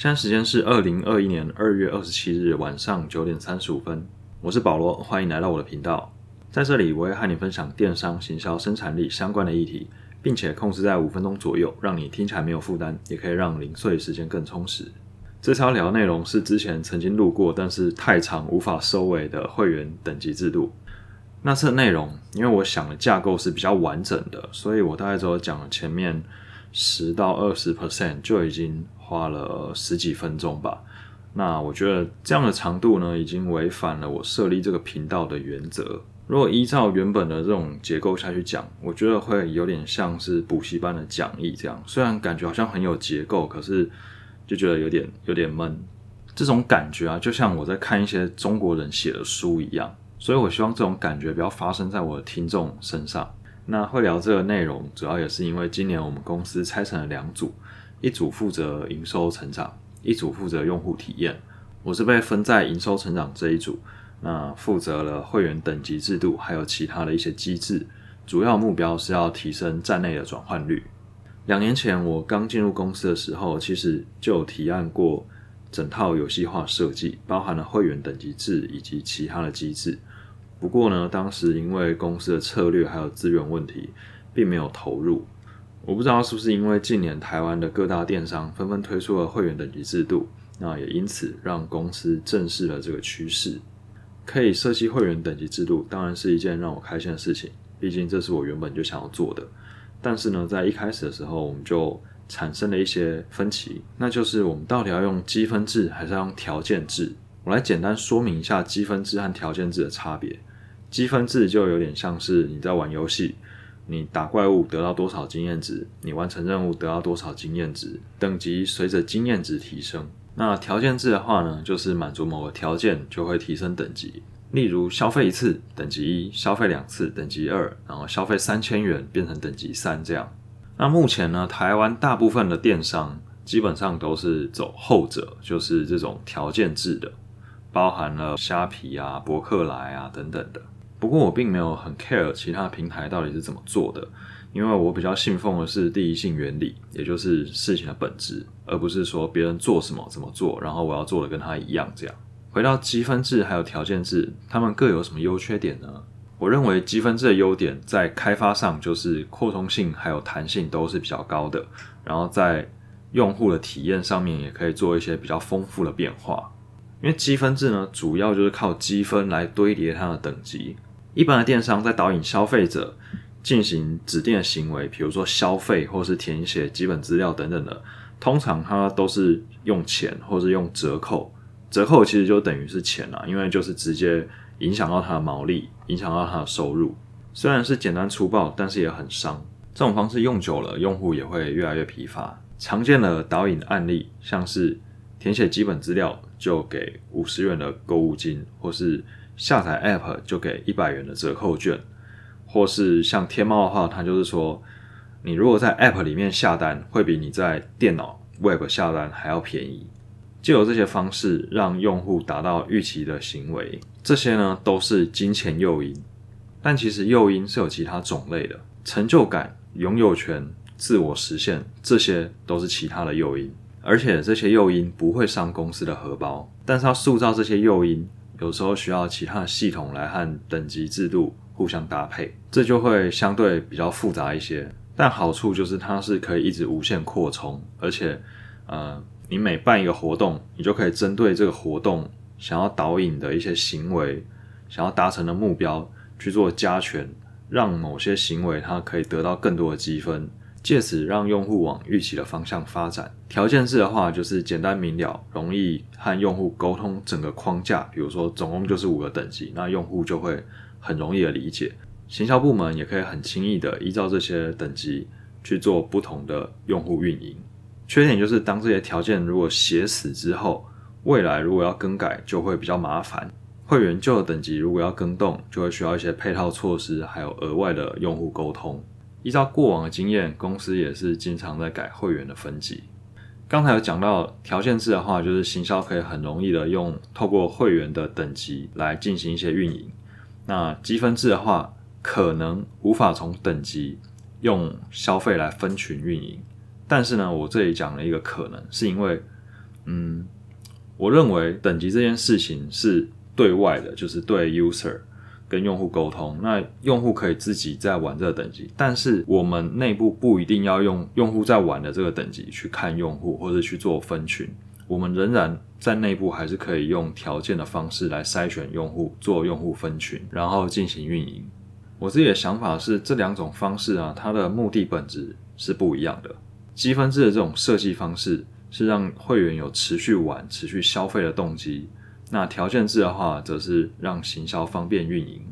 现在时间是二零二一年二月二十七日晚上九点三十五分，我是保罗，欢迎来到我的频道。在这里，我会和你分享电商、行销、生产力相关的议题，并且控制在五分钟左右，让你听起来没有负担，也可以让零碎时间更充实。这条聊内容是之前曾经录过，但是太长无法收尾的会员等级制度。那次的内容，因为我想的架构是比较完整的，所以我大概只有讲了前面十到二十 percent 就已经花了十几分钟吧。那我觉得这样的长度呢，已经违反了我设立这个频道的原则。如果依照原本的这种结构下去讲，我觉得会有点像是补习班的讲义这样。虽然感觉好像很有结构，可是就觉得有点有点闷。这种感觉啊，就像我在看一些中国人写的书一样。所以，我希望这种感觉不要发生在我的听众身上。那会聊这个内容，主要也是因为今年我们公司拆成了两组，一组负责营收成长，一组负责用户体验。我是被分在营收成长这一组，那负责了会员等级制度，还有其他的一些机制。主要目标是要提升站内的转换率。两年前我刚进入公司的时候，其实就提案过整套游戏化设计，包含了会员等级制以及其他的机制。不过呢，当时因为公司的策略还有资源问题，并没有投入。我不知道是不是因为近年台湾的各大电商纷纷推出了会员等级制度，那也因此让公司正视了这个趋势。可以设计会员等级制度，当然是一件让我开心的事情，毕竟这是我原本就想要做的。但是呢，在一开始的时候，我们就产生了一些分歧，那就是我们到底要用积分制还是要用条件制？我来简单说明一下积分制和条件制的差别。积分制就有点像是你在玩游戏，你打怪物得到多少经验值，你完成任务得到多少经验值，等级随着经验值提升。那条件制的话呢，就是满足某个条件就会提升等级，例如消费一次等级一，消费两次等级二，然后消费三千元变成等级三这样。那目前呢，台湾大部分的电商基本上都是走后者，就是这种条件制的，包含了虾皮啊、博客来啊等等的。不过我并没有很 care 其他平台到底是怎么做的，因为我比较信奉的是第一性原理，也就是事情的本质，而不是说别人做什么怎么做，然后我要做的跟他一样这样。回到积分制还有条件制，他们各有什么优缺点呢？我认为积分制的优点在开发上就是扩充性还有弹性都是比较高的，然后在用户的体验上面也可以做一些比较丰富的变化。因为积分制呢，主要就是靠积分来堆叠它的等级。一般的电商在导引消费者进行指定的行为，比如说消费或是填写基本资料等等的，通常它都是用钱或是用折扣。折扣其实就等于是钱啦，因为就是直接影响到它的毛利，影响到它的收入。虽然是简单粗暴，但是也很伤。这种方式用久了，用户也会越来越疲乏。常见的导引案例，像是填写基本资料就给五十元的购物金，或是。下载 App 就给一百元的折扣券，或是像天猫的话，它就是说，你如果在 App 里面下单，会比你在电脑 Web 下单还要便宜。就有这些方式让用户达到预期的行为，这些呢都是金钱诱因。但其实诱因是有其他种类的，成就感、拥有权、自我实现，这些都是其他的诱因。而且这些诱因不会伤公司的荷包，但是要塑造这些诱因。有时候需要其他的系统来和等级制度互相搭配，这就会相对比较复杂一些。但好处就是它是可以一直无限扩充，而且，呃，你每办一个活动，你就可以针对这个活动想要导引的一些行为，想要达成的目标去做加权，让某些行为它可以得到更多的积分。借此让用户往预期的方向发展。条件式的话，就是简单明了，容易和用户沟通整个框架。比如说，总共就是五个等级，那用户就会很容易的理解。行销部门也可以很轻易的依照这些等级去做不同的用户运营。缺点就是，当这些条件如果写死之后，未来如果要更改就会比较麻烦。会员旧的等级如果要更动，就会需要一些配套措施，还有额外的用户沟通。依照过往的经验，公司也是经常在改会员的分级。刚才有讲到条件制的话，就是行销可以很容易的用透过会员的等级来进行一些运营。那积分制的话，可能无法从等级用消费来分群运营。但是呢，我这里讲了一个可能，是因为嗯，我认为等级这件事情是对外的，就是对 user 跟用户沟通。那用户可以自己在玩这个等级，但是我们内部不一定要用用户在玩的这个等级去看用户或者去做分群。我们仍然在内部还是可以用条件的方式来筛选用户，做用户分群，然后进行运营。我自己的想法是，这两种方式啊，它的目的本质是不一样的。积分制的这种设计方式是让会员有持续玩、持续消费的动机；那条件制的话，则是让行销方便运营。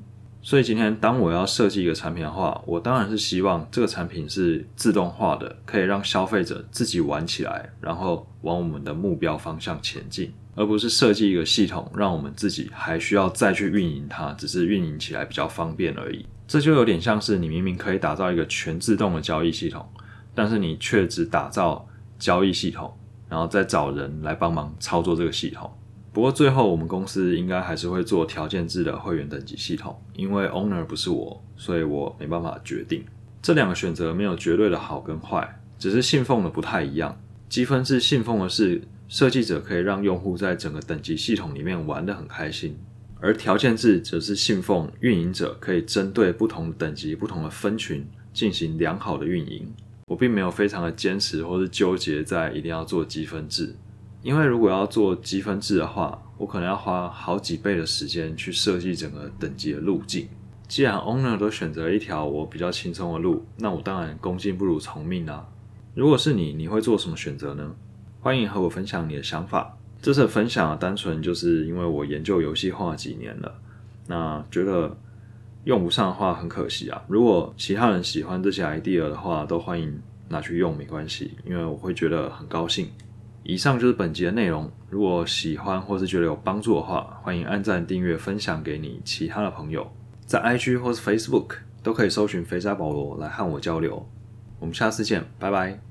所以今天当我要设计一个产品的话，我当然是希望这个产品是自动化的，可以让消费者自己玩起来，然后往我们的目标方向前进，而不是设计一个系统，让我们自己还需要再去运营它，只是运营起来比较方便而已。这就有点像是你明明可以打造一个全自动的交易系统，但是你却只打造交易系统，然后再找人来帮忙操作这个系统。不过最后我们公司应该还是会做条件制的会员等级系统，因为 owner 不是我，所以我没办法决定。这两个选择没有绝对的好跟坏，只是信奉的不太一样。积分制信奉的是设计者可以让用户在整个等级系统里面玩得很开心。而条件制则是信奉运营者可以针对不同等级、不同的分群进行良好的运营。我并没有非常的坚持或是纠结在一定要做积分制，因为如果要做积分制的话，我可能要花好几倍的时间去设计整个等级的路径。既然 owner 都选择了一条我比较轻松的路，那我当然恭敬不如从命啊。如果是你，你会做什么选择呢？欢迎和我分享你的想法。这次分享单纯就是因为我研究游戏化几年了，那觉得用不上的话很可惜啊。如果其他人喜欢这些 idea 的话，都欢迎拿去用，没关系，因为我会觉得很高兴。以上就是本集的内容，如果喜欢或是觉得有帮助的话，欢迎按赞、订阅、分享给你其他的朋友，在 IG 或是 Facebook 都可以搜寻肥仔保罗来和我交流。我们下次见，拜拜。